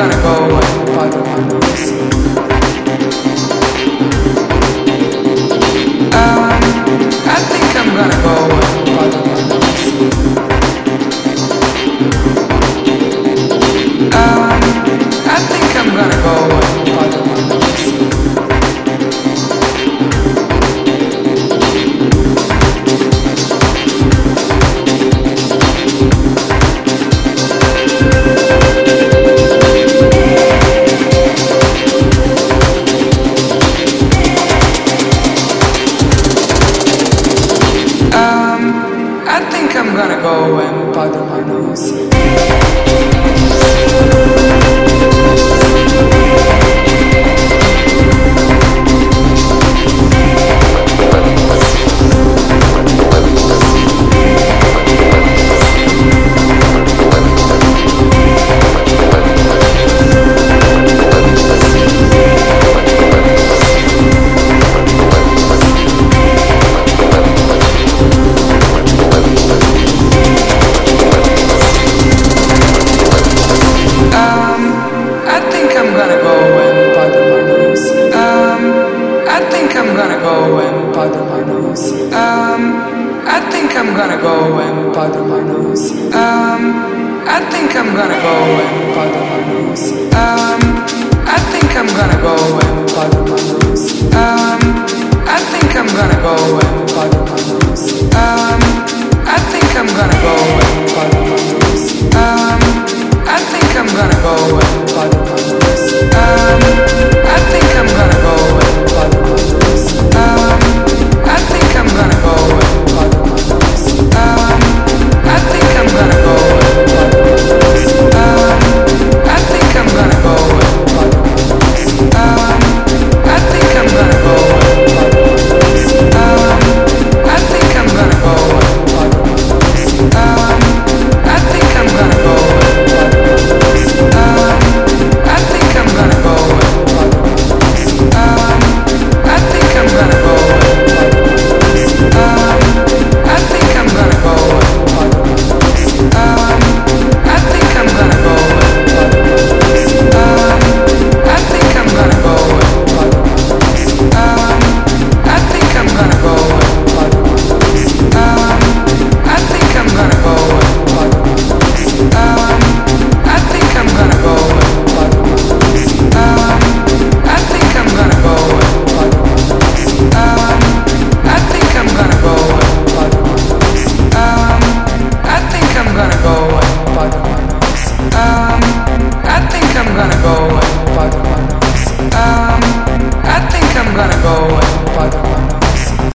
gonna go away. nose. Um, I think I'm gonna go and powder my nose. Um, I think I'm gonna go and powder my nose. Um.